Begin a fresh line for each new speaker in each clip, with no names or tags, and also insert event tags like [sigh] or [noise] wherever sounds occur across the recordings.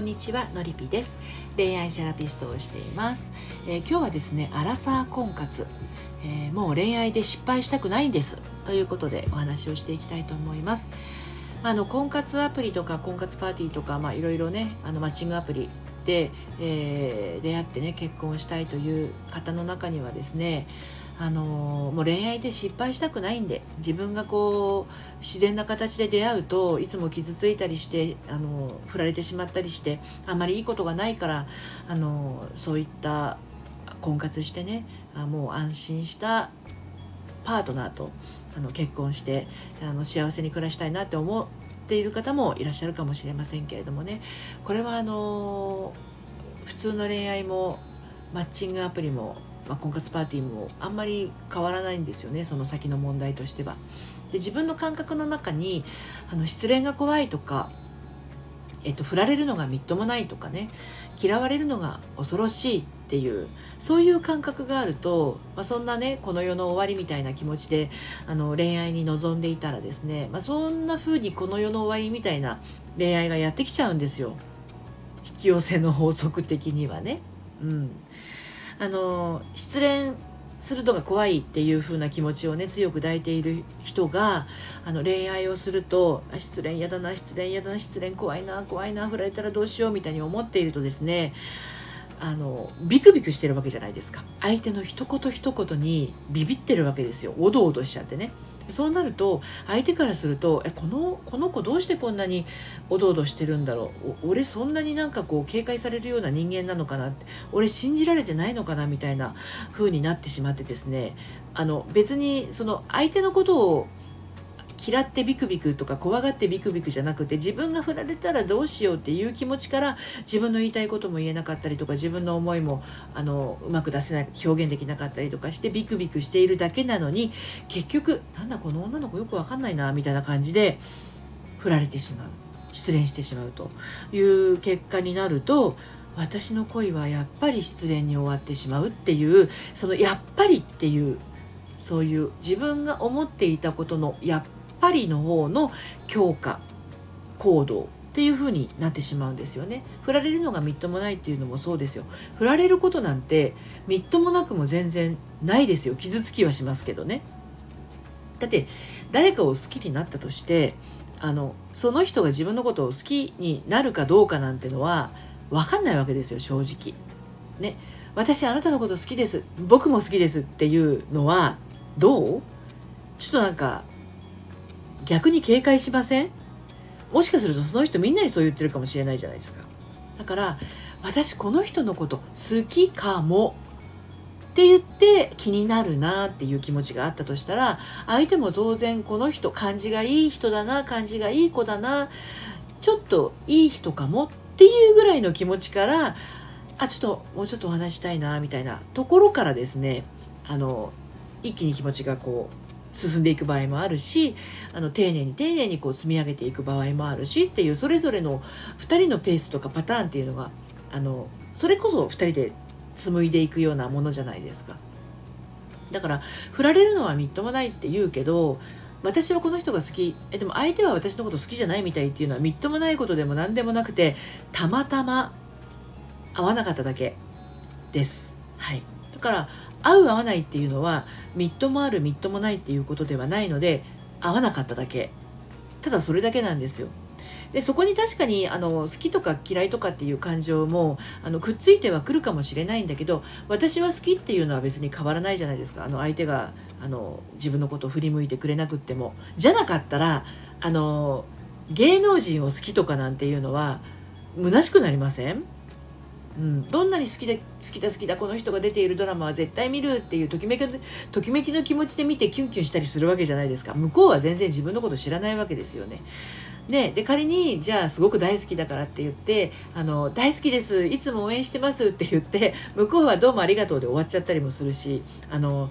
んにちはのりぴです。恋愛セラピストをしています、えー、今日はですねアラサー婚活、えー、もう恋愛で失敗したくないんです。ということでお話をしていきたいと思います。あの婚活アプリとか婚活パーティーとかまあいろいろねあのマッチングアプリで、えー、出会ってね結婚したいという方の中にはですねあのもう恋愛で失敗したくないんで自分がこう自然な形で出会うといつも傷ついたりしてあの振られてしまったりしてあまりいいことがないからあのそういった婚活してねあもう安心したパートナーとあの結婚してあの幸せに暮らしたいなって思っている方もいらっしゃるかもしれませんけれどもね。これはあの普通の恋愛もマッチングアプリもまあ、婚活パーティーもあんまり変わらないんですよねその先の問題としては。で自分の感覚の中にあの失恋が怖いとか、えっと、振られるのがみっともないとかね嫌われるのが恐ろしいっていうそういう感覚があると、まあ、そんなねこの世の終わりみたいな気持ちであの恋愛に臨んでいたらですね、まあ、そんな風にこの世の終わりみたいな恋愛がやってきちゃうんですよ引き寄せの法則的にはね。うんあの失恋するのが怖いっていう風な気持ちをね強く抱いている人があの恋愛をすると失恋嫌だな失恋嫌だな失恋怖いな怖いな振られたらどうしようみたいに思っているとですねあのビクビクしてるわけじゃないですか。相手の一言一言にビビってるわけですよ。おどおどしちゃってね。そうなると相手からするとえこのこの子どうしてこんなにおどおどしてるんだろう？俺そんなになんかこう警戒されるような人間なのかな？って俺信じられてないのかな？みたいな風になってしまってですねあの別にその相手のことを嫌ってビクビクとか怖がってビクビクじゃなくて自分が振られたらどうしようっていう気持ちから自分の言いたいことも言えなかったりとか自分の思いもあのうまく出せない表現できなかったりとかしてビクビクしているだけなのに結局なんだこの女の子よくわかんないなみたいな感じで振られてしまう。失恋してしまうと。いう結果になると私の恋はやっぱり失恋に終わってしまうっていうそのやっぱりっていうそういう自分が思っていたことのやっパリの方の強化行動っていう風になってしまうんですよね振られるのがみっともないっていうのもそうですよ振られることなんてみっともなくも全然ないですよ傷つきはしますけどねだって誰かを好きになったとしてあのその人が自分のことを好きになるかどうかなんてのは分かんないわけですよ正直ね私あなたのこと好きです僕も好きですっていうのはどうちょっとなんか逆に警戒しません？もしかするとその人みんなにそう言ってるかもしれないじゃないですか。だから私この人のこと好きかも。って言って気になるなっていう気持ちがあったとしたら相手も当然この人感じがいい人だな感じがいい子だなちょっといい人かも。っていうぐらいの気持ちからあちょっともうちょっとお話したいなみたいなところからですねあの一気に気持ちがこう進んでいく場合もあるしあの丁寧に丁寧にこう積み上げていく場合もあるしっていうそれぞれの2人のペースとかパターンっていうのがあのそれこそ2人で紡いでいくようなものじゃないですか。だから振られるのはみっともないって言うけど私はこの人が好きえでも相手は私のこと好きじゃないみたいっていうのはみっともないことでも何でもなくてたまたま合わなかっただけです。はい。から合う合わないっていうのはみっともあるみっともないっていうことではないので合わなかっただけ。ただそれだけなんですよ。でそこに確かにあの好きとか嫌いとかっていう感情もあのくっついてはくるかもしれないんだけど私は好きっていうのは別に変わらないじゃないですか。あの相手があの自分のことを振り向いてくれなくっても。じゃなかったらあの芸能人を好きとかなんていうのは虚しくなりません？うん、どんなに好きだ好きだ好きだこの人が出ているドラマは絶対見るっていうときめきときめきの気持ちで見てキュンキュンしたりするわけじゃないですか。向こうは全然自分のこと知らないわけですよね。ね、で仮にじゃあすごく大好きだからって言ってあの大好きです。いつも応援してますって言って向こうはどうもありがとうで終わっちゃったりもするしあの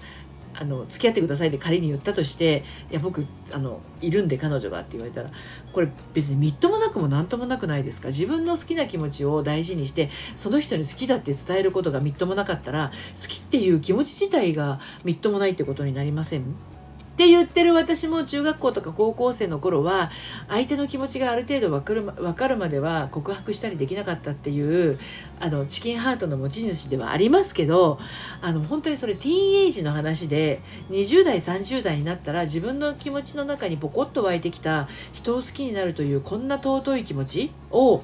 あの付き合ってくださいって仮に言ったとしていや僕あのいるんで彼女がって言われたらこれ別にみっともなくも何ともなくないですか？自分の好きな気持ちを大事にしてその人に好きだって伝えることがみっともなかったら好きっていう気持ち自体がみっともないってことになりません？って言ってる私も中学校とか高校生の頃は相手の気持ちがある程度分かる分かるまでは告白したりできなかったっていうあのチキンハートの持ち主ではありますけどあの本当にそれティーンエイジの話で20代30代になったら自分の気持ちの中にポコッと湧いてきた人を好きになるというこんな尊い気持ちを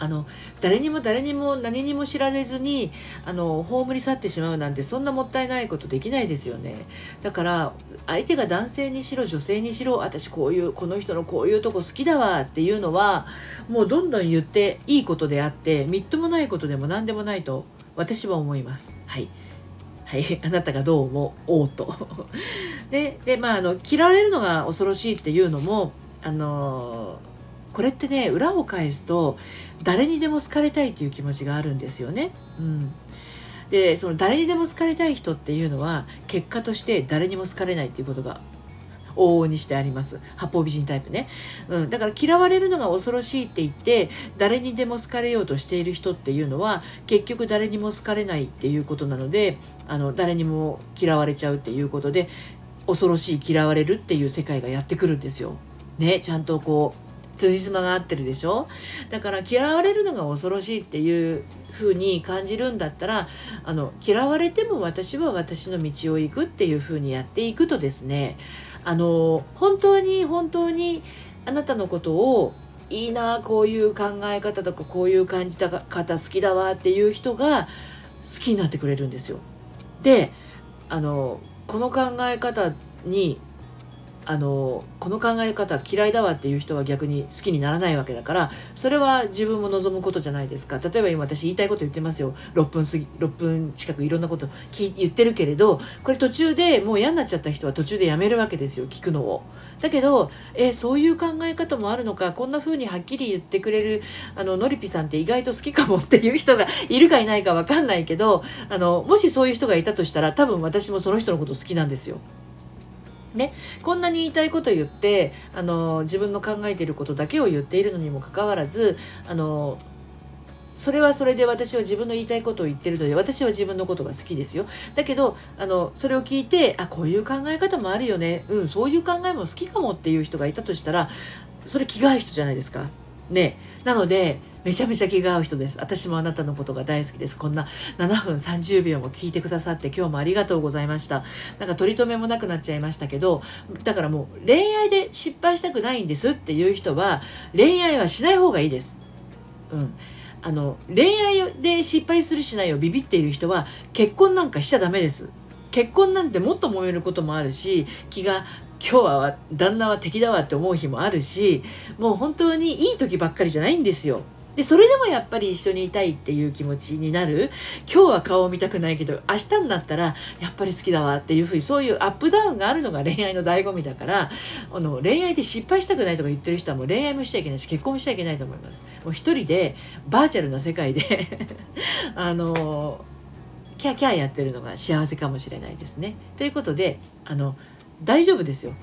あの誰にも誰にも何にも知られずにあの葬り去ってしまうなんてそんなもったいないことできないですよね。だから相手が男性にしろ女性にしろ私こういうこの人のこういうとこ好きだわっていうのはもうどんどん言っていいことであってみっともないことでも何でもないと私は思います。はい。はい、[laughs] あなたがどう思おうと。で、[laughs] で、まあ、あの、嫌われるのが恐ろしいっていうのも、あのこれってね裏を返すと誰にでも好かれたいという気持ちがあるんですよね。うん、でその誰にでも好かれたい人っていうのは結果として誰にも好かれないっていうことが往々にしてあります八方美人タイプね、うん、だから嫌われるのが恐ろしいって言って誰にでも好かれようとしている人っていうのは結局誰にも好かれないっていうことなのであの誰にも嫌われちゃうっていうことで恐ろしい嫌われるっていう世界がやってくるんですよ。ねちゃんとこう辻褄が合ってるでしょ？だから嫌われるのが恐ろしいっていう風に感じるんだったらあの嫌われても私は私の道を行くっていう風にやっていくとですねあの本当に本当にあなたのことをいいなこういう考え方とかこういう感じた方好きだわっていう人が好きになってくれるんですよ。であのこの考え方にあのこの考え方嫌いだわっていう人は逆に好きにならないわけだからそれは自分も望むことじゃないですか例えば今私言いたいこと言ってますよ6分過ぎ6分近くいろんなこと言ってるけれどこれ途中でもう嫌になっちゃった人は途中でやめるわけですよ聞くのを。だけどえそういう考え方もあるのかこんな風にはっきり言ってくれるあののりぴさんって意外と好きかもっていう人がいるかいないか分かんないけどあのもしそういう人がいたとしたら多分私もその人のこと好きなんですよ。ね、こんなに言いたいこと言ってあの自分の考えていることだけを言っているのにもかかわらずあのそれはそれで私は自分の言いたいことを言ってるので私は自分のことが好きですよ。だけどあのそれを聞いてあこういう考え方もあるよね。うんそういう考えも好きかもっていう人がいたとしたらそれ気が合う人じゃないですか。ね。なのでめちゃめちゃ気が合う人です。私もあなたのことが大好きです。こんな7分30秒も聞いてくださって今日もありがとうございました。なんか取り留めもなくなっちゃいましたけど、だからもう恋愛で失敗したくないんですっていう人は恋愛はしない方がいいです。うん。あの、恋愛で失敗するしないをビビっている人は結婚なんかしちゃダメです。結婚なんてもっと揉めることもあるし、気が今日は旦那は敵だわって思う日もあるし、もう本当にいい時ばっかりじゃないんですよ。でそれでもやっぱり一緒にいたいっていう気持ちになる。今日は顔を見たくないけど明日になったらやっぱり好きだわっていうふうにそういうアップダウンがあるのが恋愛の醍醐味だからあの恋愛で失敗したくないとか言ってる人はもう恋愛もしちゃいけないし結婚もしちゃいけないと思います。もう一人でバーチャルな世界で [laughs] あのキャキャやってるのが幸せかもしれないですね。ということであの大丈夫ですよ。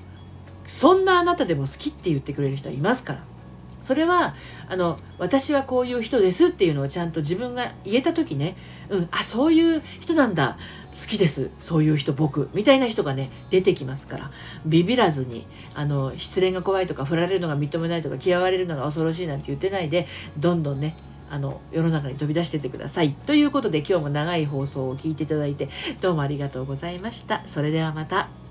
そんなあなたでも好きって言ってくれる人はいますから。それはあの私はこういう人ですっていうのをちゃんと自分が言えた時ね、うん、あそういう人なんだ好きですそういう人僕みたいな人がね出てきますから。ビビらずにあの失恋が怖いとか振られるのが認めないとか嫌われるのが恐ろしいなんて言ってないでどんどんねあの世の中に飛び出しててください。ということで今日も長い放送を聞いていただいてどうもありがとうございました。それではまた。